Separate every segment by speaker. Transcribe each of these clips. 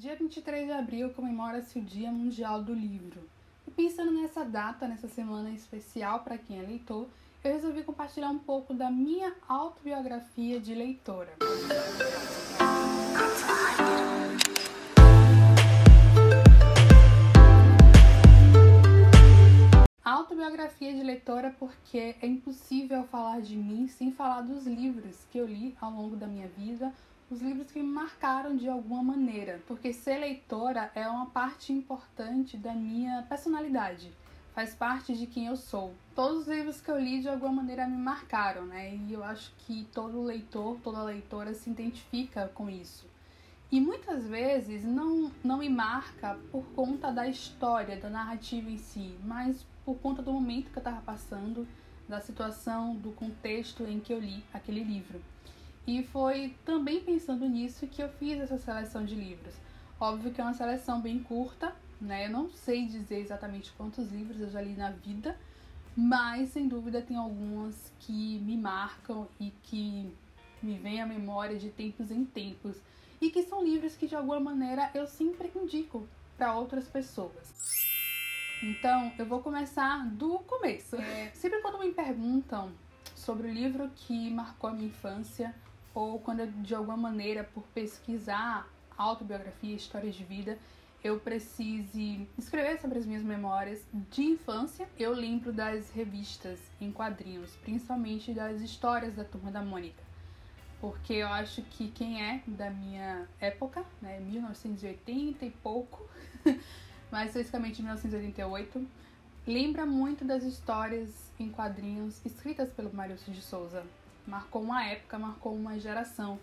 Speaker 1: dia 23 de abril comemora-se o Dia Mundial do Livro. E pensando nessa data, nessa semana especial para quem é leitor, eu resolvi compartilhar um pouco da minha autobiografia de leitora. Autobiografia de leitora porque é impossível falar de mim sem falar dos livros que eu li ao longo da minha vida os livros que me marcaram de alguma maneira, porque ser leitora é uma parte importante da minha personalidade, faz parte de quem eu sou. Todos os livros que eu li de alguma maneira me marcaram, né? E eu acho que todo leitor, toda leitora se identifica com isso. E muitas vezes não, não me marca por conta da história, da narrativa em si, mas por conta do momento que eu estava passando, da situação, do contexto em que eu li aquele livro. E foi também pensando nisso que eu fiz essa seleção de livros. Óbvio que é uma seleção bem curta, né? Eu não sei dizer exatamente quantos livros eu já li na vida, mas sem dúvida tem algumas que me marcam e que me vêm à memória de tempos em tempos e que são livros que de alguma maneira eu sempre indico para outras pessoas. Então, eu vou começar do começo. É, sempre quando me perguntam sobre o livro que marcou a minha infância, ou quando eu, de alguma maneira, por pesquisar autobiografia, histórias de vida, eu precise escrever sobre as minhas memórias de infância, eu lembro das revistas em quadrinhos, principalmente das histórias da Turma da Mônica. Porque eu acho que quem é da minha época, né, 1980 e pouco, mais especificamente 1988, lembra muito das histórias em quadrinhos escritas pelo Mário de Souza, marcou uma época, marcou uma geração.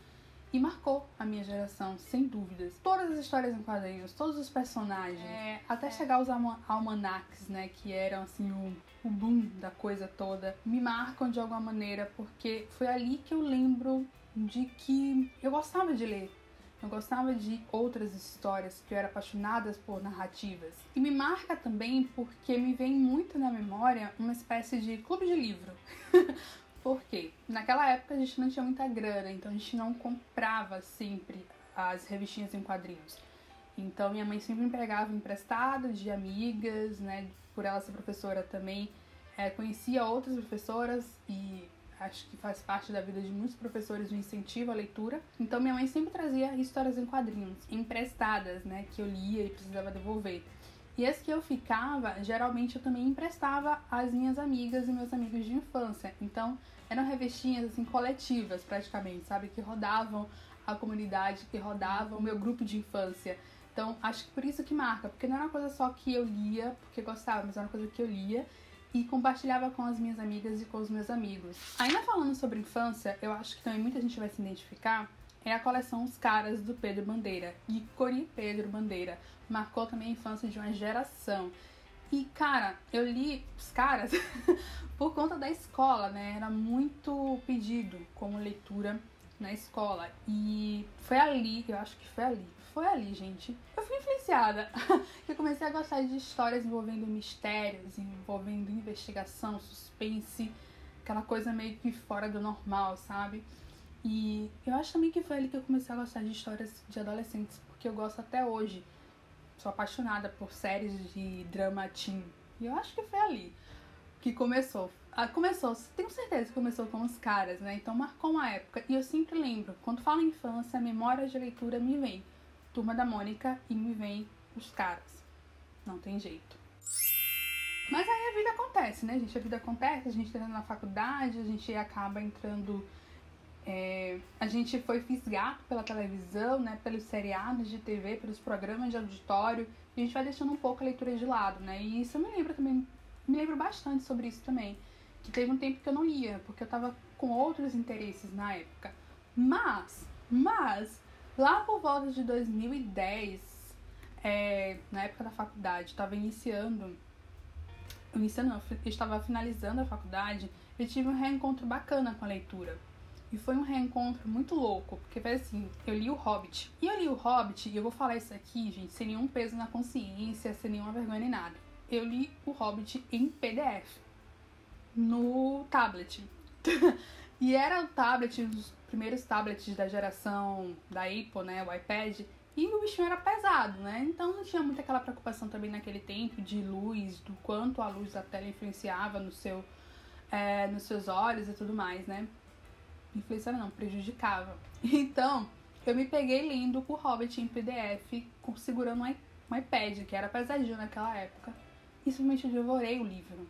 Speaker 1: E marcou a minha geração, sem dúvidas. Todas as histórias em quadrinhos, todos os personagens, é, até chegar aos almanacs, né, que eram assim o, o boom da coisa toda, me marcam de alguma maneira, porque foi ali que eu lembro de que eu gostava de ler. Eu gostava de outras histórias, que eu era apaixonada por narrativas. E me marca também porque me vem muito na memória uma espécie de clube de livro. Por quê? Naquela época a gente não tinha muita grana, então a gente não comprava sempre as revistinhas em quadrinhos. Então minha mãe sempre me pegava emprestado de amigas, né? Por ela ser professora também, é, conhecia outras professoras e acho que faz parte da vida de muitos professores o incentivo à leitura. Então minha mãe sempre trazia histórias em quadrinhos, emprestadas, né? Que eu lia e precisava devolver. E as que eu ficava, geralmente eu também emprestava às minhas amigas e meus amigos de infância. Então, eram revestinhas assim coletivas praticamente, sabe, que rodavam a comunidade, que rodavam o meu grupo de infância. Então, acho que por isso que marca, porque não era uma coisa só que eu lia porque gostava, mas era uma coisa que eu lia e compartilhava com as minhas amigas e com os meus amigos. Ainda falando sobre infância, eu acho que também muita gente vai se identificar é a coleção Os Caras do Pedro Bandeira. Ícone Pedro Bandeira. Marcou também a infância de uma geração. E, cara, eu li Os Caras por conta da escola, né? Era muito pedido como leitura na escola. E foi ali, eu acho que foi ali, foi ali, gente. Eu fui influenciada. eu comecei a gostar de histórias envolvendo mistérios, envolvendo investigação, suspense, aquela coisa meio que fora do normal, sabe? E eu acho também que foi ali que eu comecei a gostar de histórias de adolescentes, porque eu gosto até hoje. Sou apaixonada por séries de drama teen. E eu acho que foi ali que começou. Ah, começou, tenho certeza que começou com os caras, né? Então marcou uma época. E eu sempre lembro, quando falo em infância, a memória de leitura me vem. Turma da Mônica e me vem os caras. Não tem jeito. Mas aí a vida acontece, né, gente? A vida acontece, a gente tá na faculdade, a gente acaba entrando é, a gente foi fisgado pela televisão, né, pelos seriados de TV, pelos programas de auditório, e a gente vai deixando um pouco a leitura de lado, né? E isso eu me lembro também, me lembro bastante sobre isso também. Que teve um tempo que eu não lia, porque eu tava com outros interesses na época. Mas, mas, lá por volta de 2010, é, na época da faculdade, estava iniciando, iniciando eu estava finalizando a faculdade, eu tive um reencontro bacana com a leitura. E foi um reencontro muito louco, porque foi assim, eu li o Hobbit. E eu li o Hobbit, e eu vou falar isso aqui, gente, sem nenhum peso na consciência, sem nenhuma vergonha nem nada. Eu li o Hobbit em PDF. No tablet. e era o tablet, os primeiros tablets da geração da Apple, né, o iPad. E o bichinho era pesado, né? Então não tinha muito aquela preocupação também naquele tempo de luz, do quanto a luz da tela influenciava no seu, é, nos seus olhos e tudo mais, né? Influenciava não, prejudicava. Então, eu me peguei lendo o Hobbit em PDF, segurando um iPad, que era pesadinho naquela época. E simplesmente eu devorei o livro.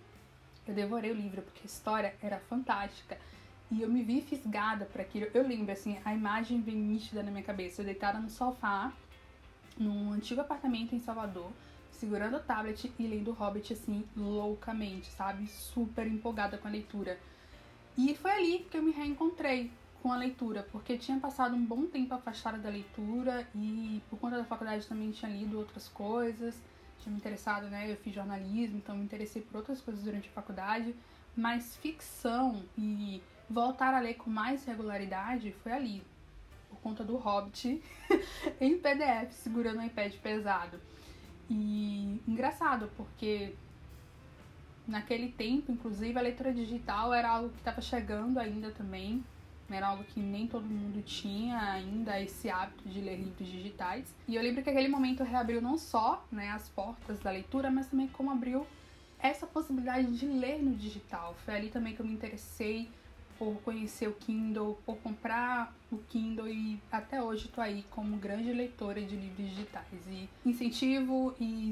Speaker 1: Eu devorei o livro porque a história era fantástica. E eu me vi fisgada por aquilo. Eu lembro, assim, a imagem vem nítida na minha cabeça. Eu deitada no sofá, num antigo apartamento em Salvador, segurando o tablet e lendo o Hobbit, assim, loucamente, sabe? Super empolgada com a leitura. E foi ali que eu me reencontrei com a leitura, porque tinha passado um bom tempo afastada da leitura e por conta da faculdade também tinha lido outras coisas, tinha me interessado, né? Eu fiz jornalismo, então me interessei por outras coisas durante a faculdade, mas ficção e voltar a ler com mais regularidade foi ali, por conta do Hobbit em PDF, segurando um iPad pesado. E engraçado, porque naquele tempo, inclusive, a leitura digital era algo que estava chegando ainda também. Era algo que nem todo mundo tinha ainda esse hábito de ler livros digitais. E eu lembro que aquele momento reabriu não só né, as portas da leitura, mas também como abriu essa possibilidade de ler no digital. Foi ali também que eu me interessei por conhecer o Kindle, por comprar o Kindle e até hoje estou aí como grande leitora de livros digitais. E incentivo e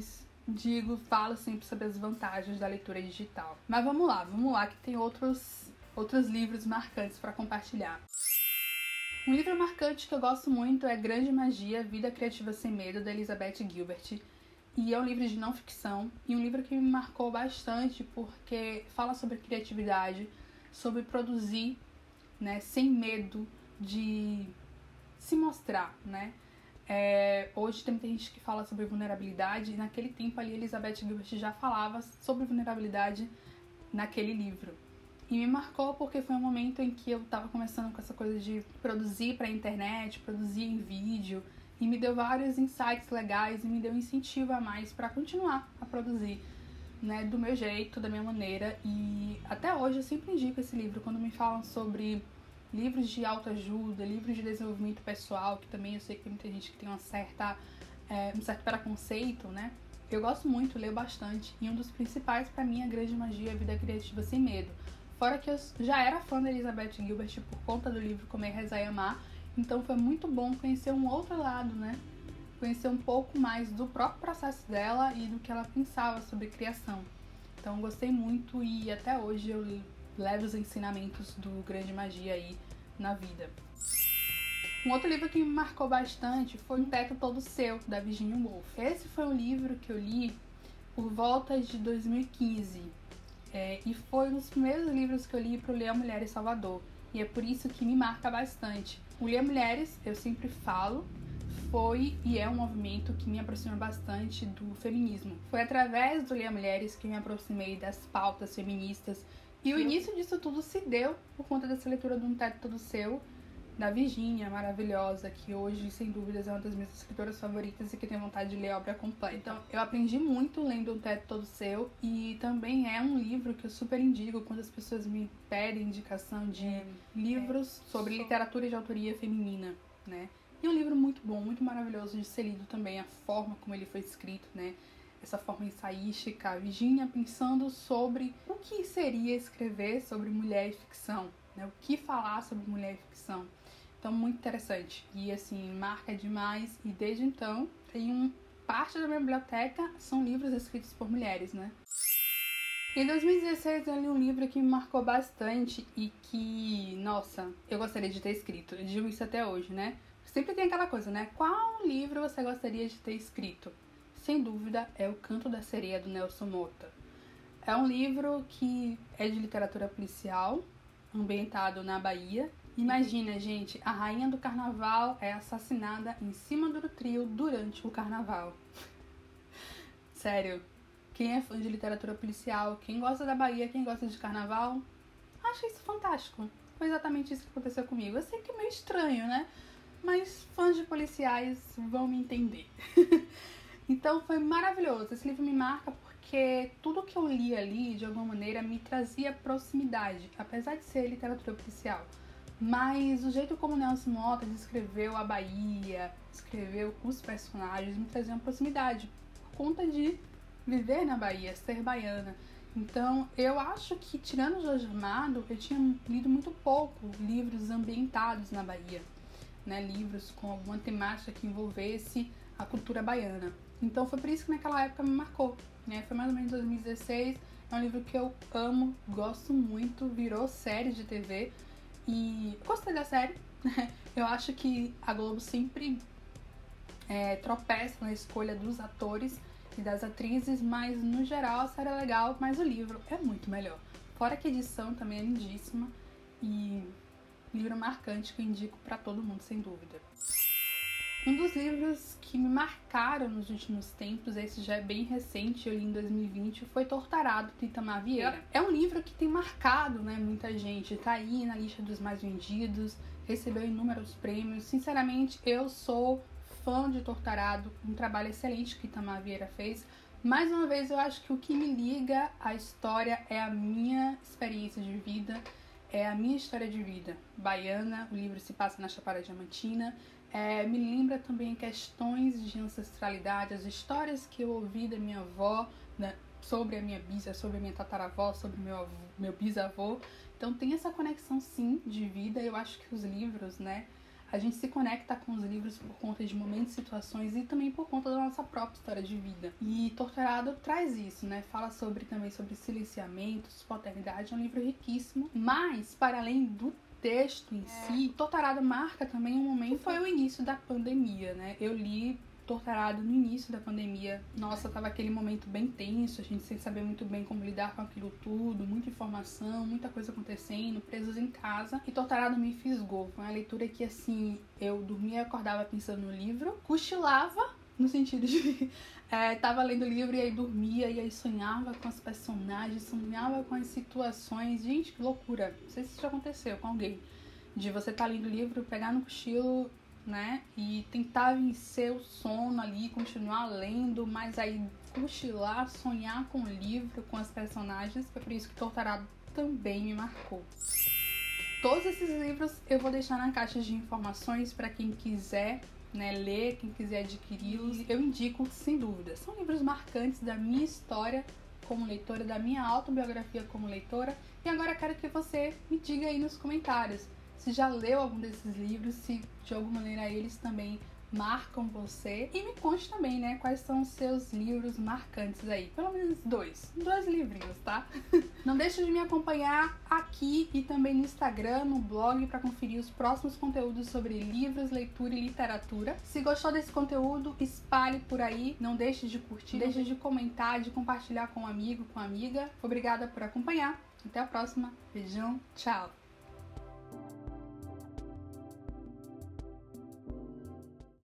Speaker 1: digo, falo sempre sobre as vantagens da leitura digital. Mas vamos lá, vamos lá que tem outros, outros livros marcantes para compartilhar. Um livro marcante que eu gosto muito é Grande Magia, Vida Criativa Sem Medo, da Elizabeth Gilbert. E é um livro de não ficção e um livro que me marcou bastante porque fala sobre criatividade, sobre produzir, né, sem medo de se mostrar, né? É, hoje tem gente que fala sobre vulnerabilidade e naquele tempo ali Elizabeth Gilbert já falava sobre vulnerabilidade naquele livro. E me marcou porque foi um momento em que eu estava começando com essa coisa de produzir para a internet, produzir em vídeo, e me deu vários insights legais e me deu incentivo a mais para continuar a produzir né, do meu jeito, da minha maneira. E até hoje eu sempre indico esse livro quando me falam sobre livros de autoajuda, livros de desenvolvimento pessoal, que também eu sei que tem muita gente que tem uma certa, é, um certo preconceito, né? Eu gosto muito, leio bastante, e um dos principais para mim é a grande magia a vida criativa sem medo. Fora que eu já era fã da Elizabeth Gilbert por conta do livro Comer, Rezar e Amar, então foi muito bom conhecer um outro lado, né? conhecer um pouco mais do próprio processo dela e do que ela pensava sobre criação. Então gostei muito e até hoje eu levo os ensinamentos do Grande Magia aí na vida. Um outro livro que me marcou bastante foi Um Teto Todo Seu, da Virginia Woolf. Esse foi um livro que eu li por volta de 2015 é, e foi um dos primeiros livros que eu li para Ler Mulheres Salvador e é por isso que me marca bastante. O Ler Mulheres, eu sempre falo, foi e é um movimento que me aproxima bastante do feminismo. Foi através do Ler Mulheres que me aproximei das pautas feministas e o início disso tudo se deu por conta dessa leitura de Um Teto Todo Seu, da Virginia, maravilhosa, que hoje, sem dúvidas, é uma das minhas escritoras favoritas e que tenho vontade de ler a obra completa. Então, eu aprendi muito lendo Um Teto Todo Seu e também é um livro que eu super indico quando as pessoas me pedem indicação de é, livros é, sobre literatura de autoria feminina, né? E é um livro muito bom, muito maravilhoso de ser lido também, a forma como ele foi escrito, né? Essa forma ensaística, a Virginia pensando sobre o que seria escrever sobre mulher e ficção, né? O que falar sobre mulher e ficção. Então, muito interessante. E assim, marca demais. E desde então, tem um parte da minha biblioteca são livros escritos por mulheres, né? Em 2016 eu li um livro que me marcou bastante e que, nossa, eu gostaria de ter escrito. Eu digo isso até hoje, né? Sempre tem aquela coisa, né? Qual livro você gostaria de ter escrito? Sem dúvida, é O Canto da Sereia do Nelson Mota. É um livro que é de literatura policial, ambientado na Bahia. Imagina, gente, a rainha do carnaval é assassinada em cima do trio durante o carnaval. Sério, quem é fã de literatura policial, quem gosta da Bahia, quem gosta de carnaval, acha isso fantástico. Foi exatamente isso que aconteceu comigo. Eu sei que é meio estranho, né? mas fãs de policiais vão me entender. então foi maravilhoso. Esse livro me marca porque tudo que eu li ali, de alguma maneira, me trazia proximidade, apesar de ser literatura policial. Mas o jeito como Nelson Mota descreveu a Bahia, escreveu os personagens, me trazia uma proximidade. Por conta de viver na Bahia, ser baiana. Então, eu acho que, tirando Jorge Amado, eu tinha lido muito pouco livros ambientados na Bahia, né? Livros com alguma temática que envolvesse a cultura baiana. Então, foi por isso que naquela época me marcou, né? Foi mais ou menos 2016. É um livro que eu amo, gosto muito, virou série de TV e gostei da série. Eu acho que a Globo sempre é, tropeça na escolha dos atores e das atrizes, mas no geral a série é legal, mas o livro é muito melhor. Fora que a edição também é lindíssima e livro marcante que eu indico para todo mundo, sem dúvida. Um dos livros que me marcaram nos últimos tempos, esse já é bem recente, eu li em 2020, foi Tortarado, de Itamar Vieira. É um livro que tem marcado né, muita gente, tá aí na lista dos mais vendidos, recebeu inúmeros prêmios. Sinceramente, eu sou fã de Tortarado, um trabalho excelente que Itamar Vieira fez. Mais uma vez, eu acho que o que me liga à história é a minha experiência de vida, é a minha história de vida. Baiana, o livro se passa na Chapada Diamantina. É, me lembra também questões de ancestralidade, as histórias que eu ouvi da minha avó, né, sobre a minha bisa, sobre a minha tataravó, sobre meu avô, meu bisavô. Então tem essa conexão sim de vida. Eu acho que os livros, né, a gente se conecta com os livros por conta de momentos, situações e também por conta da nossa própria história de vida. E Torturado traz isso, né? Fala sobre também sobre silenciamentos, paternidade, é um livro riquíssimo, mas para além do texto em é. si, Torturado marca também um momento foi o início da pandemia, né? Eu li torturado no início da pandemia. Nossa, tava aquele momento bem tenso, a gente sem saber muito bem como lidar com aquilo tudo, muita informação, muita coisa acontecendo, presos em casa. E torturado me fisgou. Foi uma leitura que, assim, eu dormia e acordava pensando no livro, cochilava, no sentido de. É, tava lendo o livro e aí dormia, e aí sonhava com as personagens, sonhava com as situações. Gente, que loucura! Não sei se isso já aconteceu com alguém. De você tá lendo o livro, pegar no cochilo né? E tentar vencer o sono ali, continuar lendo, mas aí cochilar, sonhar com o livro, com as personagens. Foi por isso que Torturado também me marcou. Todos esses livros eu vou deixar na caixa de informações para quem quiser né, ler, quem quiser adquiri-los. Eu indico sem dúvida. São livros marcantes da minha história como leitora, da minha autobiografia como leitora. E agora quero que você me diga aí nos comentários se já leu algum desses livros, se de alguma maneira eles também marcam você. E me conte também, né, quais são os seus livros marcantes aí. Pelo menos dois. Dois livrinhos, tá? Não deixe de me acompanhar aqui e também no Instagram, no blog, para conferir os próximos conteúdos sobre livros, leitura e literatura. Se gostou desse conteúdo, espalhe por aí. Não deixe de curtir, deixe de comentar, de compartilhar com um amigo, com amiga. Obrigada por acompanhar. Até a próxima. Beijão. Tchau.